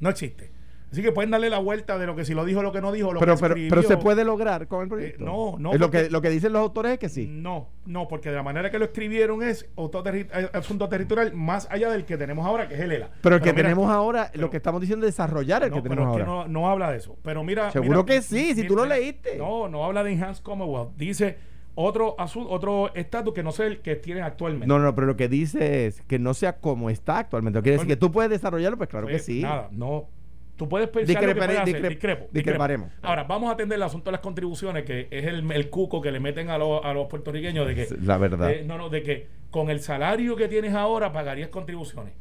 no existe. Así que pueden darle la vuelta de lo que si lo dijo, lo que no dijo, lo pero, que pero, pero se puede lograr con el proyecto. Eh, no, no, Es lo, que, lo que dicen los autores es que sí. No, no, porque de la manera que lo escribieron es otro terri- eh, asunto territorial más allá del que tenemos ahora, que es el ELA. Pero el que mira, tenemos ahora, pero- lo que estamos diciendo es desarrollar el no, que pero tenemos que ahora. no, no habla de eso. Pero mira. Seguro mira, que sí, si tú lo leíste. No, no habla de Enhanced Commonwealth. Dice otro asu- otro estatus que no sé el que tienen actualmente. No, no, pero lo que dice es que no sea como está actualmente. Quiere decir que tú puedes desarrollarlo, pues claro que sí. Nada, no. Tú puedes pensar lo que puedes hacer. discre- Discrepo, discreparemos. discrepo. Ahora, vamos a atender el asunto de las contribuciones, que es el, el cuco que le meten a, los- a los puertorriqueños de que La verdad. Eh, no, no, de que con el salario que tienes ahora pagarías contribuciones.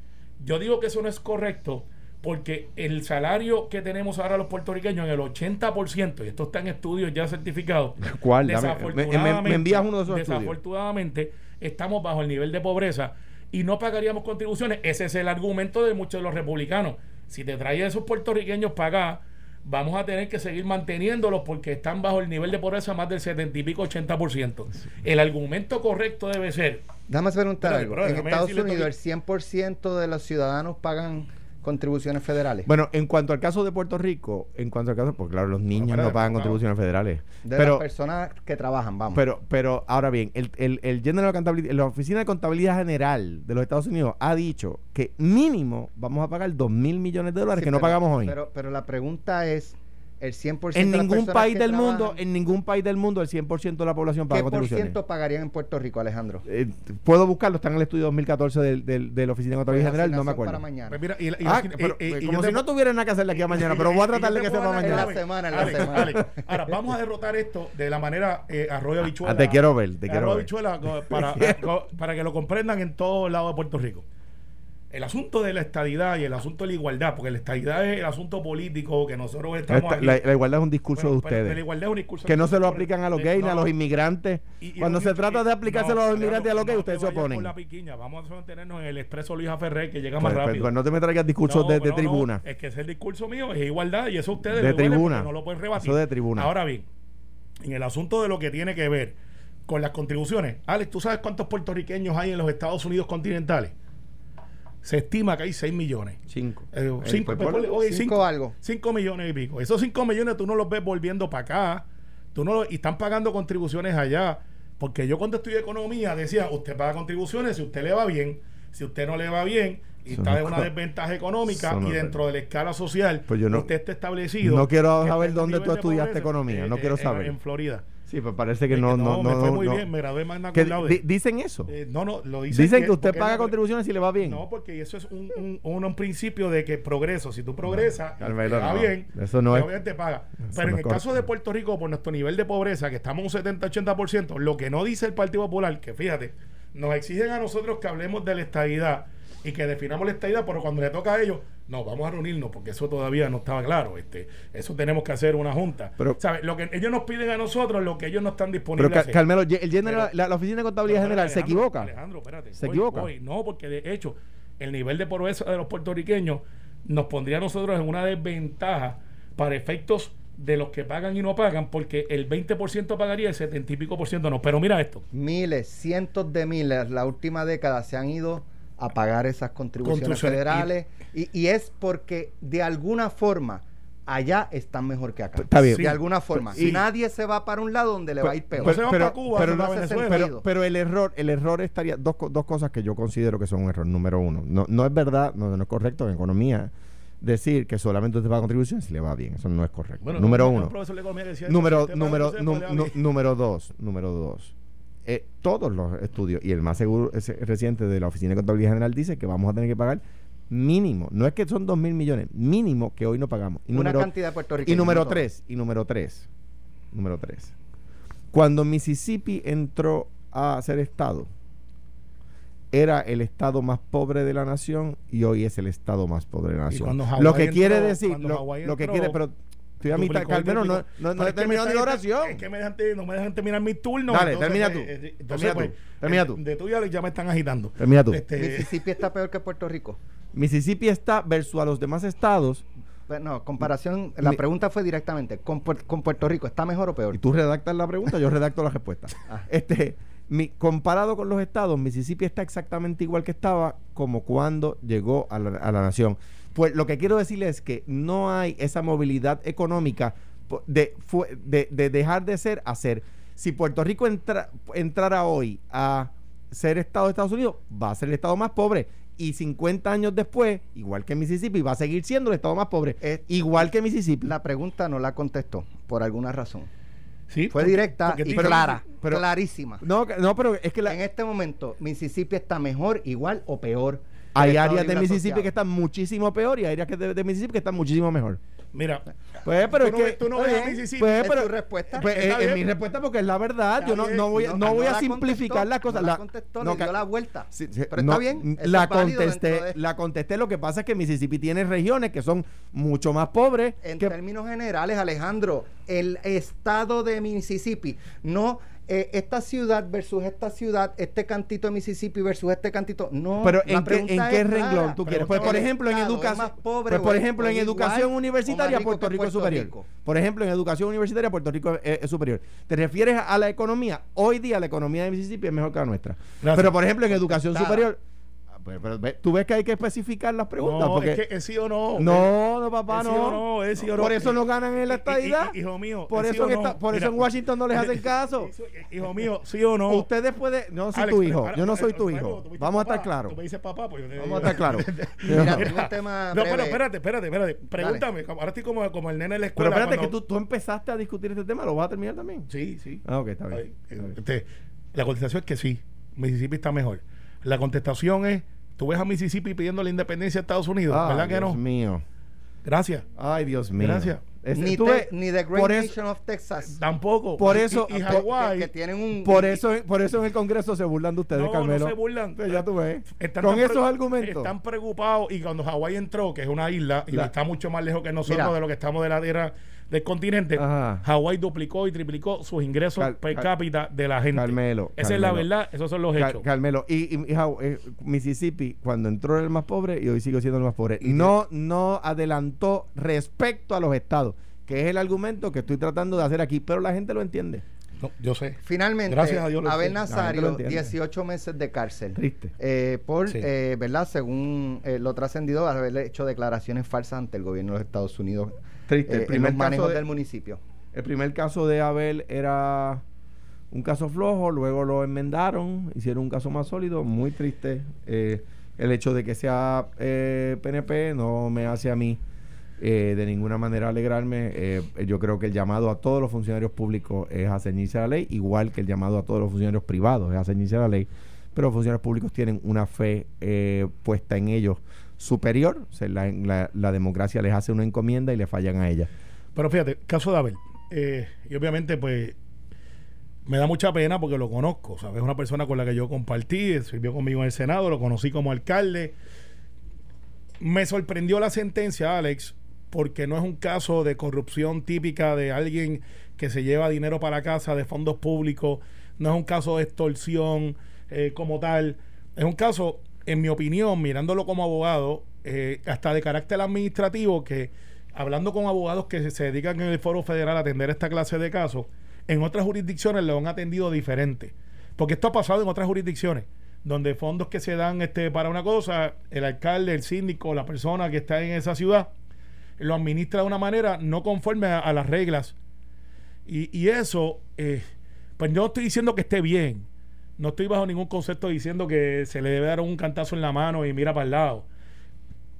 Yo digo que eso no es correcto porque el salario que tenemos ahora los puertorriqueños en el 80%, y esto está en estudios ya certificados, ¿Cuál? Dame- me- me- me envías uno de esos estudios. desafortunadamente estamos bajo el nivel de pobreza y no pagaríamos contribuciones. Ese es el argumento de muchos de los republicanos. Si te traes a esos puertorriqueños para acá, vamos a tener que seguir manteniéndolos porque están bajo el nivel de pobreza más del 70 y pico, 80%. El argumento correcto debe ser, Déjame preguntar Espérate, algo. en Estados Unidos, el 100% de los ciudadanos pagan contribuciones federales. Bueno, en cuanto al caso de Puerto Rico, en cuanto al caso, pues claro, los niños no pagan contribuciones federales. de pero, las personas que trabajan, vamos. pero, pero ahora bien, el, el, el General Accountability- la Oficina de Contabilidad General de los Estados Unidos ha dicho que mínimo vamos a pagar 2 mil millones de dólares Sí, que no pagamos hoy. Pero, pero la pregunta es, el 100% en ningún país que del mundo, trabajan, en ningún país del mundo, el 100% de la población paga ¿qué por contribuciones. ciento pagarían en Puerto Rico, Alejandro? Eh, puedo buscarlo, está en el estudio 2014 del, del, de la Oficina de Contabilidad Pues, General, no me acuerdo. Para mañana. pues mira, y, y- Ah, pero, y eh, yo como te si pu- no tuviera nada que hacer de aquí a mañana, pero voy a tratar de te que sea para mañana. En la semana, en la Alex, semana. Alex, ahora vamos a derrotar esto de la manera eh, arroyo habichuela. Ah, te quiero ver, te quiero arroyo ver. habichuela co- para, para que lo comprendan en todo lado de Puerto Rico. El asunto de la estadidad y el asunto de la igualdad, porque la estadidad es el asunto político que nosotros estamos Esta- la, la igualdad es un discurso Bueno, de pero ustedes. la igualdad es un discurso que no se lo aplican a los gays ni a los inmigrantes. y- y Cuando se trata de aplicárselo no, a los inmigrantes y a los gays, te ustedes se por oponen. la piquiña. Vamos a mantenernos en el expreso Luis Ferrer, que llega Pues, más pues, rápido. pues no te me traigas discursos No, de, tribuna. es que ese es el discurso mío, es igualdad y eso ustedes De tribuna. no lo pueden rebatir. Eso de tribuna. Ahora bien, en el asunto de lo que tiene que ver con las contribuciones, Alex, ¿tú sabes cuántos puertorriqueños hay en los Estados Unidos continentales? Se estima que hay 6 millones. Cinco. Eh, Eh, cinco, pues, algo. cinco millones y pico. Esos 5 millones tú no los ves volviendo para acá. Tú no lo- y están pagando contribuciones allá. Porque yo cuando estudié economía decía, usted paga contribuciones si usted le va bien, si usted no le va bien y está en una desventaja económica y dentro de la escala social Pues yo no- usted está establecido. no quiero saber dónde tú estudiaste pobreza, economía, no quiero en- saber. En Florida. Sí, pues parece que Es no, que no, me no. fue muy no. bien, me gradué magna Que cum laude. di- dicen eso. Eh, no, no, lo dicen, Dicen que usted paga no- contribuciones si le va bien. no, porque eso es un, un, un- un principio de que progreso. Si tú progresas, y te va no. bien, Eso no es- obviamente paga. Pero en no el caso de. Puerto Rico, por nuestro nivel de pobreza, que estamos un 70-80%, lo que no dice el Partido Popular, que fíjate, nos exigen a nosotros que hablemos de la estadidad y que definamos la estadidad, pero cuando le toca a ellos, no, vamos a reunirnos, porque eso todavía no estaba claro. este Eso tenemos que hacer una junta. Pero- ¿Sabes? Lo que ellos nos piden a nosotros, lo que ellos no están Pero disponibles a Ca- hacer. Carmelo, el general- Pero- la, la Oficina de Contabilidad Pero, General se equivoca. Alejandro, espérate. ¿Se Voy, equivoca? voy. No, porque de hecho, el nivel de pobreza de los puertorriqueños nos pondría a nosotros en una desventaja para efectos de los que pagan y no pagan, porque el 20% pagaría, el 70 y pico por ciento no. Pero mira esto. Miles, cientos de miles, la última década se han ido a pagar esas contribuciones federales y, y es porque de alguna forma allá están mejor que acá. Está bien. De alguna forma. Y- Nadie se va para un lado donde le va a ir peor. Van pero, Cuba, pero no pero, pero el error, el error estaría dos, dos cosas que yo considero que son un error. Número uno, no, no es verdad, no, no es correcto en economía decir que solamente usted paga contribuciones si le va bien. Eso no es correcto. Bueno, número un uno. Número, número, pues número dos, número dos. Eh, todos los estudios y el más seguro ese reciente de la Oficina de Contabilidad General dice que vamos a tener que pagar mínimo, no es que son dos mil millones, mínimo que hoy no pagamos. Y Una número, cantidad de puertorriqueños. y número tres, y número tres, número tres. Cuando Mississippi entró a ser estado, era el estado más pobre de la nación y hoy es el estado más pobre de la nación. Lo que entró- quiere decir, lo, lo que entró- quiere, pero Estoy a mitad, Carmelo, no, no, no he terminado ni la oración. Es que me dejan, te- no me dejan terminar mi turno. Dale, entonces, termina tú. eh, Entonces, Termina pues, tú. Termina eh, tú. De tuya ya me están agitando. Termina tú. Este, Mississippi está peor que Puerto Rico. Mississippi está versus a los demás estados No, comparación, la pregunta fue directamente, ¿con, con Puerto Rico está mejor o peor? y tú redactas la pregunta, yo redacto la respuesta. Ah. Este, mi, comparado con los estados, Mississippi está exactamente igual que estaba como cuando llegó a la, a la nación. Pues lo que quiero decirles es que no hay esa movilidad económica de, fue- de, de dejar de ser a ser. Si Puerto Rico entra- entrara hoy a ser estado de Estados Unidos, va a ser el estado más pobre. Y 50 años después, igual que Mississippi, va a seguir siendo el estado más pobre. Es- igual que Mississippi. La pregunta no la contestó, por alguna razón. sí, Fue porque- directa porque y clara, pero- clarísima. no, no, pero es que la, En este momento, Mississippi está mejor, igual o peor. Hay áreas de Mississippi Asociado. que están muchísimo peor y hay áreas que de, de Mississippi que están muchísimo mejor. Mira, Pues, pero tú es no que. ves- tú no ves a bien. Mississippi. pues, ¿Es tu respuesta? pues, Está es, mi respuesta porque es la verdad. Está Yo no, no voy, a- No, no no voy a la simplificar contestó, las cosas. no la La- contestó, no, le dio la vuelta. Sí, sí, Pero no, está bien, la contesté, de- la contesté. Lo que pasa es que Mississippi tiene regiones que son mucho más pobres. En que, términos generales, Alejandro, el estado de Mississippi, no eh, esta ciudad versus esta ciudad, este cantito de Mississippi versus este cantito, no. pero la ¿en qué, en qué renglón tú quieres? Pues por ¿El ejemplo en educación, pues o por ejemplo en educación universitaria Puerto Rico es superior. Rico? Por ejemplo en educación universitaria Puerto Rico es, es superior. ¿Te refieres a la economía? Hoy día la economía de Mississippi es mejor que la nuestra. Gracias. Pero por ejemplo en educación Contestada. superior, pues, pero ve- tú ves que hay que especificar las preguntas no, porque es que es sí o no. no, no papá Es sí no. o no, es sí o no. Por eso no ganan en la estadidad. y- hijo mío, Por es eso sí en o no. esta- por eso Mira, en Washington no les hacen caso. Hijo mío, sí o no. Ustedes pueden, no soy Alex, tu hijo, yo no soy tu hijo. Vamos a estar claros. Tú me dices papá, pues yo te Vamos a estar claros. Mira, Pero tengo un tema No, pero espérate, espérate, espérate. Pregúntame. Ahora estoy como, como el nene en la escuela. espérate que tú, tú empezaste a discutir este tema, ¿lo vas a terminar también? Sí, sí. Ah, ok, está bien. Ay, Está bien. este, la contestación es que sí. Mississippi está mejor. La contestación es: tú ves a Mississippi pidiendo la independencia de Estados Unidos, Ay, ¿verdad que Dios no? mío. Gracias. Ay, Dios mío. Gracias. Ni, tú te- ni The Great por eso- Nation of Texas. Tampoco. Por eso- y, y Hawái. que, que tienen un por eso, por eso en el Congreso se burlan de ustedes, No, no Carmelo. se burlan. Pues ya tú ves. Están Con esos argumentos. Están preocupados y cuando Hawái entró, que es una isla y La- está mucho más lejos que nosotros Mira. de lo que estamos de la tierra del continente. Hawái duplicó y triplicó sus ingresos Cal- per cápita de la gente. Carmelo, Esa es la verdad, esos son los Car- hechos. Carmelo, y, y- y Haw- eh, Mississippi, cuando entró era el más pobre y hoy sigue siendo el más pobre, no, no adelantó respecto a los estados, que es el argumento que estoy tratando de hacer aquí, pero la gente lo entiende. No, yo sé. Finalmente, Gracias a Dios lo Abel Nazario, entiende. 18 meses de cárcel. Triste. Eh, por, Sí. eh, ¿verdad? Según eh, lo trascendido, haber hecho declaraciones falsas ante el gobierno de los Estados Unidos Triste. eh, el, en primer los manejos caso de, del municipio. el primer caso de Abel era un caso flojo, luego lo enmendaron, hicieron un caso más sólido, muy triste. Eh, el hecho de que sea eh, PNP no me hace a mí eh, de ninguna manera alegrarme. Eh, yo creo que el llamado a todos los funcionarios públicos es a ceñirse a la ley, igual que el llamado a todos los funcionarios privados es a ceñirse a la ley. Pero los funcionarios públicos tienen una fe eh, puesta en ellos superior. La democracia les hace una encomienda y le fallan a ella. Pero fíjate, caso de Abel. eh, y obviamente, pues, me da mucha pena porque lo conozco. ¿sabes? Es una persona con la que yo compartí, sirvió conmigo en el Senado, lo conocí como alcalde. Me sorprendió la sentencia, Alex, porque no es un caso de corrupción típica de alguien que se lleva dinero para casa de fondos públicos, no es un caso de extorsión eh, como tal, es un caso, en mi opinión, mirándolo como abogado, eh, hasta de carácter administrativo, que hablando con abogados que se, dedican en el foro federal a atender esta clase de casos, en otras jurisdicciones lo han atendido diferente. Porque esto ha pasado en otras jurisdicciones, donde fondos que se dan este, para una cosa, el alcalde, el síndico, la persona que está en esa ciudad, lo administra de una manera no conforme a, las reglas. Y, y eso, eh, pues no estoy diciendo que esté bien. No estoy bajo ningún concepto diciendo que se le debe dar un cantazo en la mano y mira para el lado.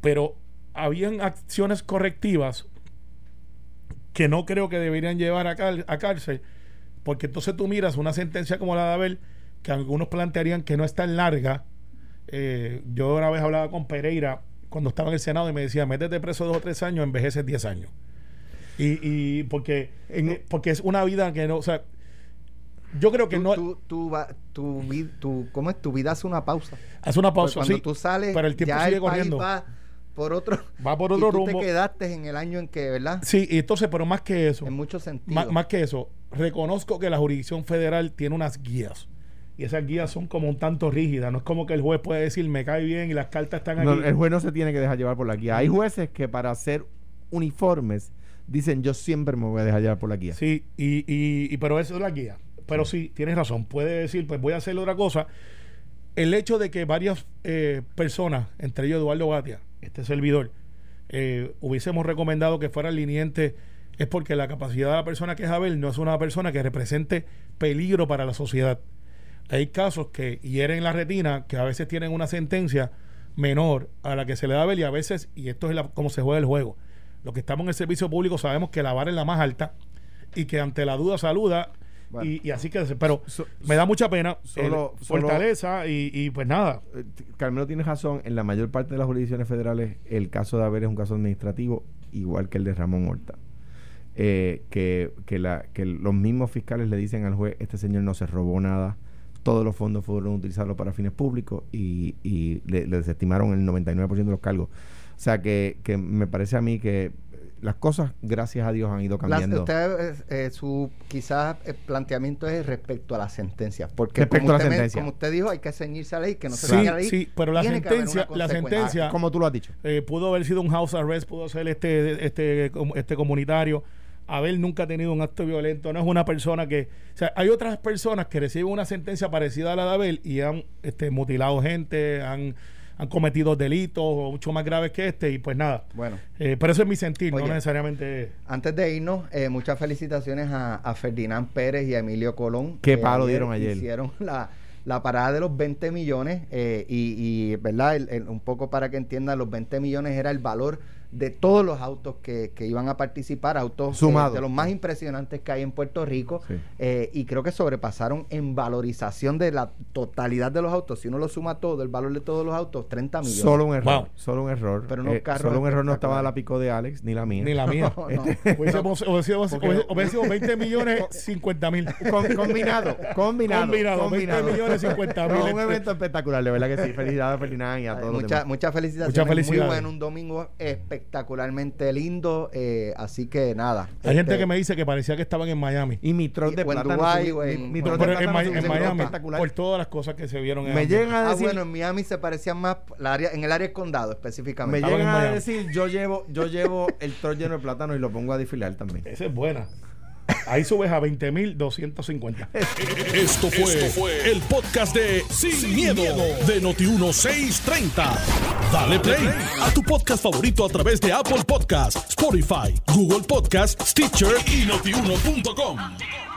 Pero habían acciones correctivas que no creo que deberían llevar a, cal- a cárcel, porque entonces tú miras una sentencia como la de Abel, que algunos plantearían que no es tan larga. Eh, yo una vez hablaba con Pereira cuando estaba en el Senado y me decía, métete preso dos o tres años, envejeces diez años. Y, y porque, En- porque es una vida que no, o sea, yo creo que Tú- no tú- tú tu, tu- ¿Cómo es? Tu vida hace una pausa. hace una pausa, cuando sí, tú sales, pero el tiempo ya sigue el país corriendo. va por otro. Va por otro y tú rumbo. te quedaste en el año en que, ¿verdad? Sí, y entonces, pero más que eso, En muchos más, sentidos. más que eso, reconozco que la jurisdicción federal tiene unas guías. Y esas guías son como un tanto rígidas. No es como que el juez puede decir, me cae bien y las cartas están No, aquí. el juez no se tiene que dejar llevar por la guía. Hay jueces que para hacer uniformes dicen yo siempre me voy a dejar llevar por la guía. Sí, y, y, y- pero eso es la guía. Pero sí, tienes razón. Puede decir, pues voy a hacer otra cosa. El hecho de que varias eh, personas, entre ellos Eduardo Batia, este servidor, eh, hubiésemos recomendado que fuera liniente es porque la capacidad de la persona que es Abel no es una persona que represente peligro para la sociedad. Hay casos que hieren la retina, que a veces tienen una sentencia menor a la que se le da a Abel y a veces, y esto es la- como se juega el juego, los que estamos en el servicio público sabemos que la vara es la más alta y que ante la duda saluda Bueno. y, y así que, pero So- me da mucha pena, solo- eh, solo- fortaleza y, y pues nada, Eh, Carmelo tiene razón, en la mayor parte de las jurisdicciones federales el caso de Abel es un caso administrativo igual que el de Ramón Horta. Eh, que, que, la, que los mismos fiscales le dicen al juez, este señor no se robó nada, todos los fondos fueron utilizados para fines públicos y, y le, le desestimaron el 99% de los cargos. O sea que, que me parece a mí que las cosas, gracias a Dios, han ido cambiando. usted, eh, eh, su quizás eh, planteamiento es respecto a las sentencias. Porque Respecto como a la usted me- sentencia. como usted dijo, hay que ceñirse a la ley, que no se Sí, la ley. sí, pero la haber sentencia- la sentencia- como tú lo has dicho. eh, pudo haber sido un house arrest, pudo ser este, este, com- este comunitario. Abel nunca ha tenido un acto violento, no es una persona que... O sea, hay otras personas que reciben una sentencia parecida a la de Abel y han este, mutilado gente, han, han cometido delitos mucho más graves que este y pues nada. Bueno, Eh, pero eso es mi sentir, Oye. no necesariamente... antes de irnos, eh, muchas felicitaciones a, a Ferdinand Pérez y a Emilio Colón. Qué que palo dieron ayer. Hicieron la, la parada de los 20 millones eh, y, y, ¿verdad? El- el- un poco para que entiendan, los 20 millones era el valor de todos los autos que, que iban a participar, autos eh, Sumados. de los más impresionantes que hay en Puerto Rico. Sí. eh, y creo que sobrepasaron en valorización de la totalidad de los autos. Si uno lo suma todo, el valor de todos los autos, 30 millones. Solo un error. Wow. Solo un error. Pero unos Eh, carros solo un error no estaba la pico de Alex ni la mía. Ni la mía. No, no. Porque- hubiese- sido 20 millones, 50 mil. Con- combinado, combinado, Combinado, 20 millones, 50 mil. No, un evento espectacular, de verdad que sí. Felicidades a Ferdinand y a todos los Muchas felicidades. Muy bueno, un domingo espectacularmente lindo. eh, así que nada. Hay gente este, que me dice que parecía que estaban en Miami. Y mi troll de plátano. Mi- en- mi troll de en, Miami, espectacular. por todas las cosas que se vieron en Me llegan a Ah, decir, bueno, en Miami se parecían más la área, en el área del condado me específicamente. En llegan a decir, yo llevo, yo llevo el troll lleno de plátano y lo pongo a desfilar también. Esa es buena. Ahí subes a 20.250. Esto fue, el podcast de Sin, miedo, de Noti1630. Dale play a tu podcast favorito a través de Apple Podcasts, Spotify, Google Podcasts, Stitcher y notiuno.com.